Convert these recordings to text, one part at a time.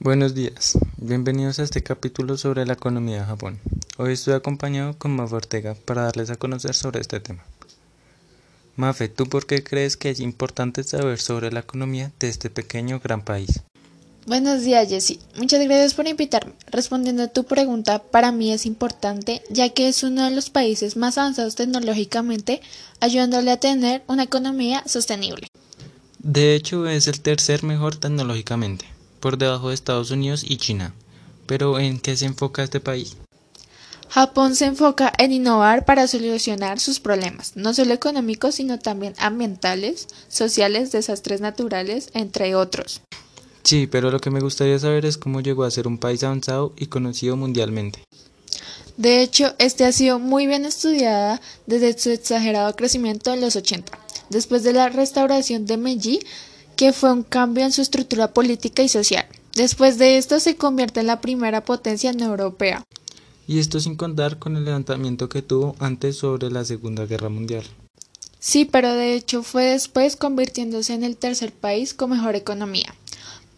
Buenos días, bienvenidos a este capítulo sobre la economía de Japón. Hoy estoy acompañado con Mafe Ortega para darles a conocer sobre este tema. Mafe, ¿tú por qué crees que es importante saber sobre la economía de este pequeño gran país? Buenos días, Jessy. Muchas gracias por invitarme. Respondiendo a tu pregunta, para mí es importante ya que es uno de los países más avanzados tecnológicamente, ayudándole a tener una economía sostenible. De hecho, es el tercer mejor tecnológicamente por debajo de Estados Unidos y China. Pero ¿en qué se enfoca este país? Japón se enfoca en innovar para solucionar sus problemas, no solo económicos, sino también ambientales, sociales, desastres naturales, entre otros. Sí, pero lo que me gustaría saber es cómo llegó a ser un país avanzado y conocido mundialmente. De hecho, este ha sido muy bien estudiada desde su exagerado crecimiento en los 80. Después de la restauración de Meiji, que fue un cambio en su estructura política y social. Después de esto se convierte en la primera potencia no europea. Y esto sin contar con el levantamiento que tuvo antes sobre la Segunda Guerra Mundial. Sí, pero de hecho fue después convirtiéndose en el tercer país con mejor economía.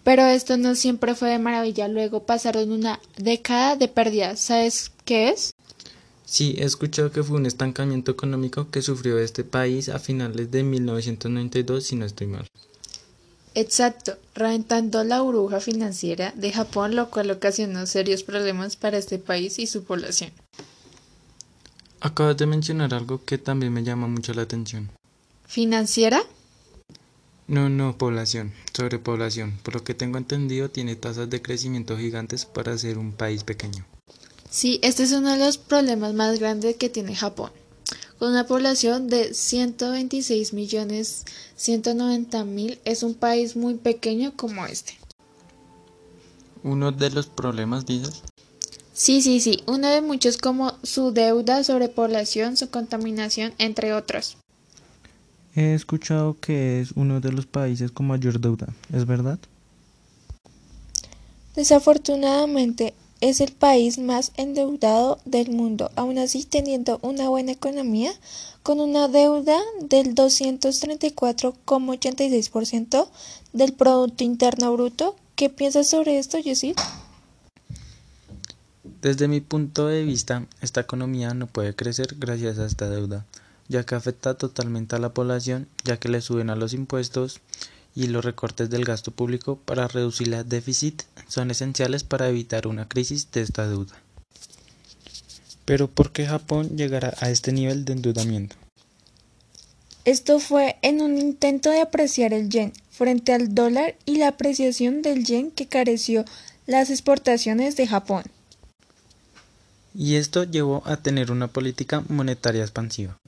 Pero esto no siempre fue de maravilla, luego pasaron una década de pérdidas. ¿Sabes qué es? Sí, he escuchado que fue un estancamiento económico que sufrió este país a finales de 1992, si no estoy mal. Exacto, reventando la burbuja financiera de Japón, lo cual ocasionó serios problemas para este país y su población. Acabas de mencionar algo que también me llama mucho la atención. ¿Financiera? No, no, población, sobrepoblación. Por lo que tengo entendido, tiene tasas de crecimiento gigantes para ser un país pequeño. Sí, este es uno de los problemas más grandes que tiene Japón con una población de 126 millones 190 mil, es un país muy pequeño como este. ¿Uno de los problemas, dices? Sí, sí, sí, uno de muchos como su deuda, sobrepoblación, su contaminación, entre otros. He escuchado que es uno de los países con mayor deuda, ¿es verdad? Desafortunadamente, es el país más endeudado del mundo, aún así teniendo una buena economía, con una deuda del 234,86% del Producto Interno Bruto. ¿Qué piensas sobre esto, Jessie? Desde mi punto de vista, esta economía no puede crecer gracias a esta deuda, ya que afecta totalmente a la población, ya que le suben a los impuestos y los recortes del gasto público para reducir el déficit son esenciales para evitar una crisis de esta deuda. Pero ¿por qué Japón llegará a este nivel de endeudamiento? Esto fue en un intento de apreciar el yen frente al dólar y la apreciación del yen que careció las exportaciones de Japón. Y esto llevó a tener una política monetaria expansiva.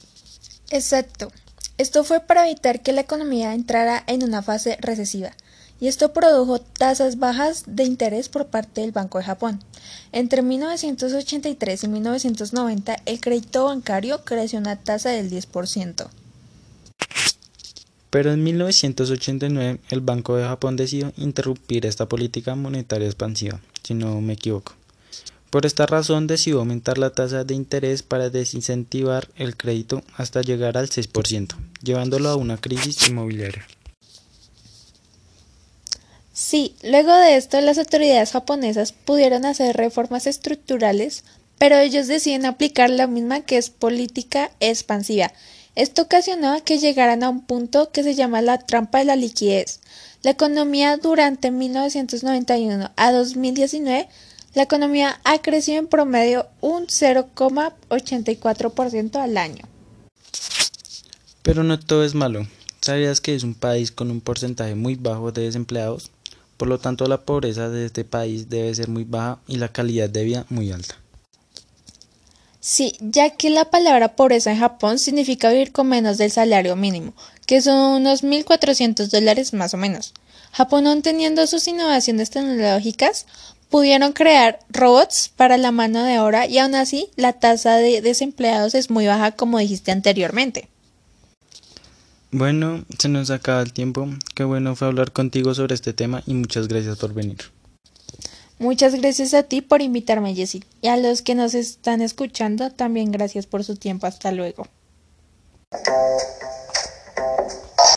Exacto. Esto fue para evitar que la economía entrara en una fase recesiva, y esto produjo tasas bajas de interés por parte del Banco de Japón. Entre 1983 y 1990, el crédito bancario creció una tasa del 10%. Pero en 1989 el Banco de Japón decidió interrumpir esta política monetaria expansiva, si no me equivoco. Por esta razón decidió aumentar la tasa de interés para desincentivar el crédito hasta llegar al 6%, llevándolo a una crisis inmobiliaria. Sí, luego de esto las autoridades japonesas pudieron hacer reformas estructurales, pero ellos deciden aplicar la misma que es política expansiva. Esto ocasionó que llegaran a un punto que se llama la trampa de la liquidez. La economía durante 1991 a 2019 la economía ha crecido en promedio un 0,84% al año. Pero no todo es malo. ¿Sabías que es un país con un porcentaje muy bajo de desempleados? Por lo tanto, la pobreza de este país debe ser muy baja y la calidad de vida muy alta. Sí, ya que la palabra pobreza en Japón significa vivir con menos del salario mínimo, que son unos 1.400 dólares más o menos. Japón, aún teniendo sus innovaciones tecnológicas, pudieron crear robots para la mano de obra y aún así la tasa de desempleados es muy baja como dijiste anteriormente. Bueno, se nos acaba el tiempo. Qué bueno fue hablar contigo sobre este tema y muchas gracias por venir. Muchas gracias a ti por invitarme, Jessie. Y a los que nos están escuchando, también gracias por su tiempo. Hasta luego.